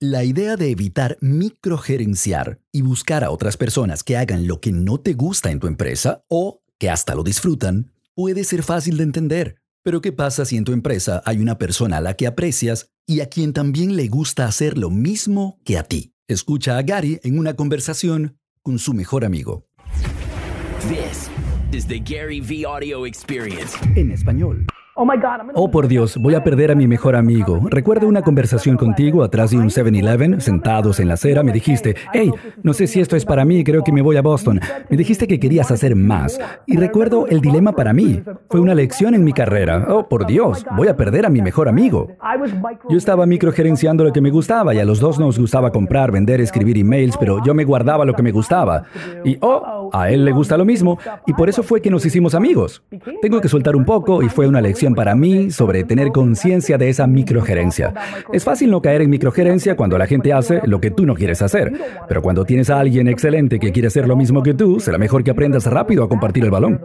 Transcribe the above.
La idea de evitar microgerenciar y buscar a otras personas que hagan lo que no te gusta en tu empresa o que hasta lo disfrutan puede ser fácil de entender. Pero ¿qué pasa si en tu empresa hay una persona a la que aprecias y a quien también le gusta hacer lo mismo que a ti? Escucha a Gary en una conversación con su mejor amigo. This is the Gary V Audio Experience. En español. Oh, por Dios, voy a perder a mi mejor amigo. Recuerdo una conversación contigo atrás de un 7-Eleven, sentados en la acera. Me dijiste, hey, no sé si esto es para mí, creo que me voy a Boston. Me dijiste que querías hacer más. Y recuerdo el dilema para mí. Fue una lección en mi carrera. Oh, por Dios, voy a perder a mi mejor amigo. Yo estaba microgerenciando lo que me gustaba y a los dos nos gustaba comprar, vender, escribir emails, pero yo me guardaba lo que me gustaba. Y, oh, a él le gusta lo mismo. Y por eso fue que nos hicimos amigos. Tengo que soltar un poco y fue una lección para mí sobre tener conciencia de esa microgerencia. Es fácil no caer en microgerencia cuando la gente hace lo que tú no quieres hacer, pero cuando tienes a alguien excelente que quiere hacer lo mismo que tú, será mejor que aprendas rápido a compartir el balón.